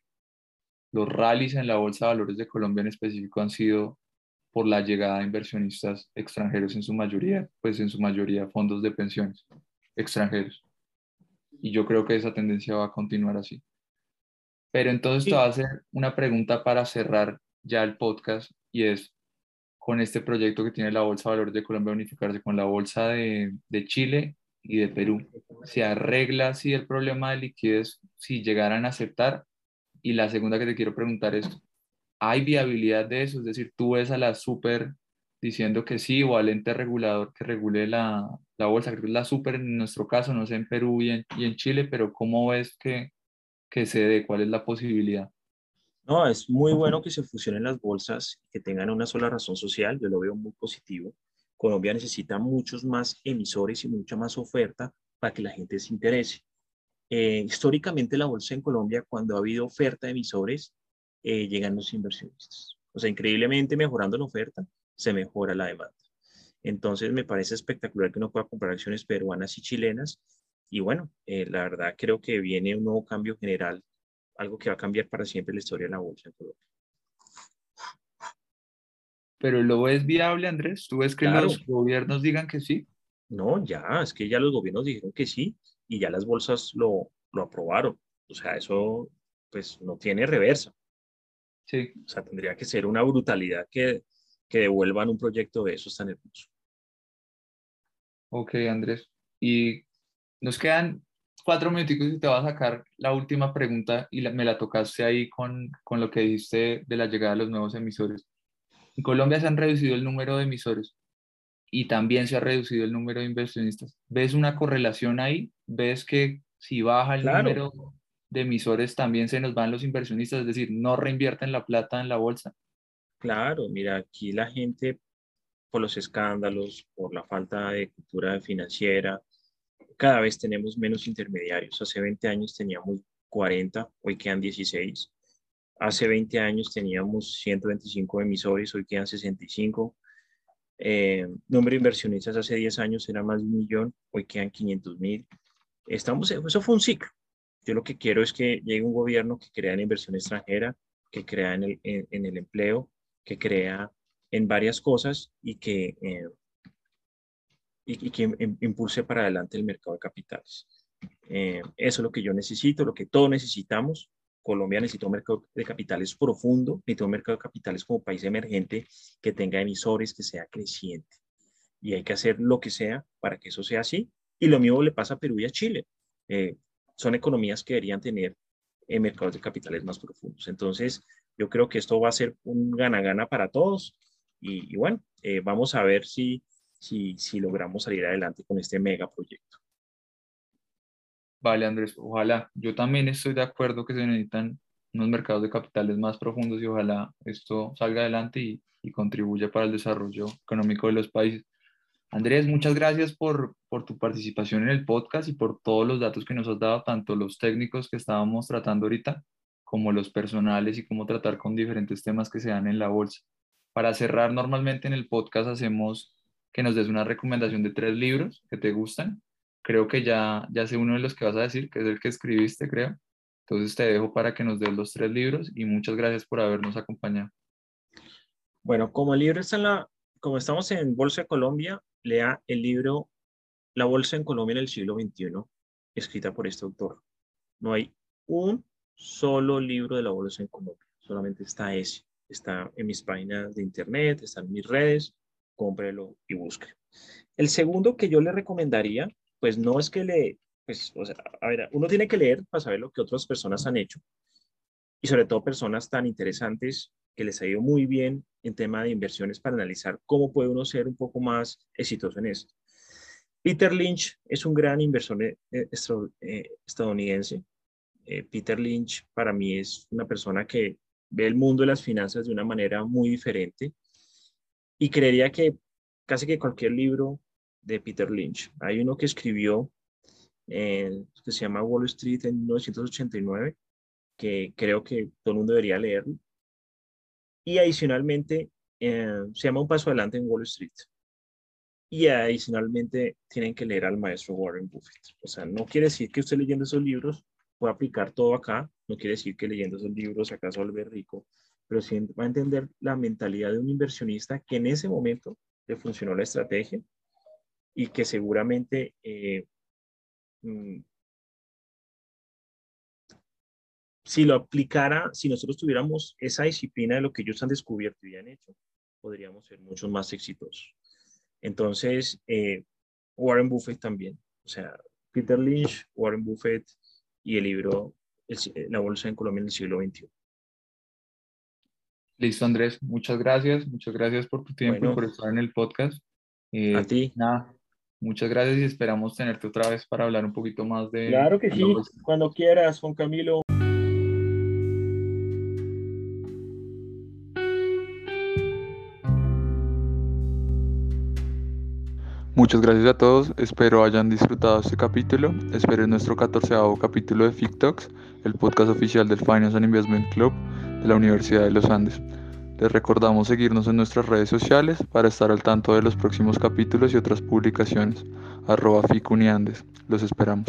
los rallies en la Bolsa de Valores de Colombia en específico han sido por la llegada de inversionistas extranjeros en su mayoría, pues en su mayoría fondos de pensiones extranjeros. Y yo creo que esa tendencia va a continuar así. Pero entonces te voy a hacer una pregunta para cerrar ya el podcast y es, con este proyecto que tiene la Bolsa de Valores de Colombia unificarse con la Bolsa de, de Chile y de Perú. ¿Se arregla así el problema de liquidez si llegaran a aceptar? Y la segunda que te quiero preguntar es, ¿hay viabilidad de eso? Es decir, tú ves a la super diciendo que sí o al ente regulador que regule la, la bolsa, que es la super en nuestro caso, no sé en Perú y en, y en Chile, pero ¿cómo ves que, que se dé? ¿Cuál es la posibilidad? No, es muy bueno que se fusionen las bolsas, que tengan una sola razón social, yo lo veo muy positivo. Colombia necesita muchos más emisores y mucha más oferta para que la gente se interese. Eh, históricamente la bolsa en Colombia, cuando ha habido oferta de emisores, eh, llegan los inversionistas. O sea, increíblemente mejorando la oferta, se mejora la demanda. Entonces me parece espectacular que uno pueda comprar acciones peruanas y chilenas. Y bueno, eh, la verdad creo que viene un nuevo cambio general, algo que va a cambiar para siempre la historia de la bolsa en Colombia. Pero ¿lo ves viable, Andrés? ¿Tú ves que los gobiernos digan que sí? No, ya, es que ya los gobiernos dijeron que sí y ya las bolsas lo, lo aprobaron. O sea, eso pues no tiene reversa. Sí. O sea, tendría que ser una brutalidad que, que devuelvan un proyecto de esos tan hermoso. Ok, Andrés. Y nos quedan cuatro minuticos y te voy a sacar la última pregunta y me la tocaste ahí con, con lo que dijiste de la llegada de los nuevos emisores. En Colombia se han reducido el número de emisores y también se ha reducido el número de inversionistas. ¿Ves una correlación ahí? ¿Ves que si baja el número de emisores también se nos van los inversionistas? Es decir, no reinvierten la plata en la bolsa. Claro, mira, aquí la gente por los escándalos, por la falta de cultura financiera, cada vez tenemos menos intermediarios. Hace 20 años teníamos 40, hoy quedan 16. Hace 20 años teníamos 125 emisores, hoy quedan 65. Eh, número de inversionistas hace 10 años era más de un millón, hoy quedan 500 mil. Estamos, eso fue un ciclo. Yo lo que quiero es que llegue un gobierno que crea en inversión extranjera, que crea en el, en, el empleo, que crea en varias cosas y que, eh, y, que impulse para adelante el mercado de capitales. Eh, eso es lo que yo necesito, lo que todos necesitamos. Colombia necesita un mercado de capitales profundo, necesita un mercado de capitales como país emergente que tenga emisores, que sea creciente. Y hay que hacer lo que sea para que eso sea así. Y lo mismo le pasa a Perú y a Chile. Eh, son economías que deberían tener eh, mercados de capitales más profundos. Entonces, yo creo que esto va a ser un gana-gana para todos. Y, bueno, eh, vamos a ver si, si, si logramos salir adelante con este mega proyecto. Vale, Andrés, ojalá. Yo también estoy de acuerdo que se necesitan unos mercados de capitales más profundos y ojalá esto salga adelante y, y contribuya para el desarrollo económico de los países. Andrés, muchas gracias por, por, tu participación en el podcast y por todos los datos que nos has dado, tanto los técnicos que estábamos tratando ahorita, como los personales y cómo tratar con diferentes temas que se dan en la bolsa. Para cerrar, normalmente en el podcast hacemos que nos des una recomendación de tres libros que te gustan creo que ya, ya sé uno de los que vas a decir, que es el que escribiste, creo. Entonces te dejo para que nos des los tres libros y muchas gracias por habernos acompañado. Bueno, como libro está en la, como estamos en Bolsa de Colombia, lea el libro La Bolsa en Colombia en el siglo XXI, escrita por este autor. No hay un solo libro de la Bolsa en Colombia, solamente está ese. Está en mis páginas de internet, está en mis redes, cómprelo y busque. El segundo que yo le recomendaría pues no es que le, pues, o sea, a ver, uno tiene que leer para saber lo que otras personas han hecho y sobre todo personas tan interesantes que les ha ido muy bien en tema de inversiones para analizar cómo puede uno ser un poco más exitoso en esto. Peter Lynch es un gran inversor eh, eh, estadounidense. Eh, Peter Lynch para mí es una persona que ve el mundo de las finanzas de una manera muy diferente y creería que casi que cualquier libro de Peter Lynch. Hay uno que escribió eh, que se llama Wall Street en 1989, que creo que todo el mundo debería leerlo. Y adicionalmente eh, se llama Un Paso Adelante en Wall Street. Y adicionalmente tienen que leer al maestro Warren Buffett. O sea, no quiere decir que usted leyendo esos libros pueda aplicar todo acá, no quiere decir que leyendo esos libros acaso volver rico, pero sí va a entender la mentalidad de un inversionista que en ese momento le funcionó la estrategia y que seguramente eh, mm, si lo aplicara, si nosotros tuviéramos esa disciplina de lo que ellos han descubierto y han hecho, podríamos ser mucho más exitosos. Entonces, eh, Warren Buffett también, o sea, Peter Lynch, Warren Buffett y el libro La Bolsa en Colombia en el siglo XXI. Listo, Andrés. Muchas gracias. Muchas gracias por tu tiempo y por estar en el podcast. Eh, a ti. Nada, Muchas gracias y esperamos tenerte otra vez para hablar un poquito más de... Claro que sí, cuando quieras, Juan Camilo. Muchas gracias a todos, espero hayan disfrutado este capítulo, espero nuestro 14 capítulo de FICTOX, el podcast oficial del Finance and Investment Club de la Universidad de los Andes. Les recordamos seguirnos en nuestras redes sociales para estar al tanto de los próximos capítulos y otras publicaciones. Arroba Ficuniandes. Los esperamos.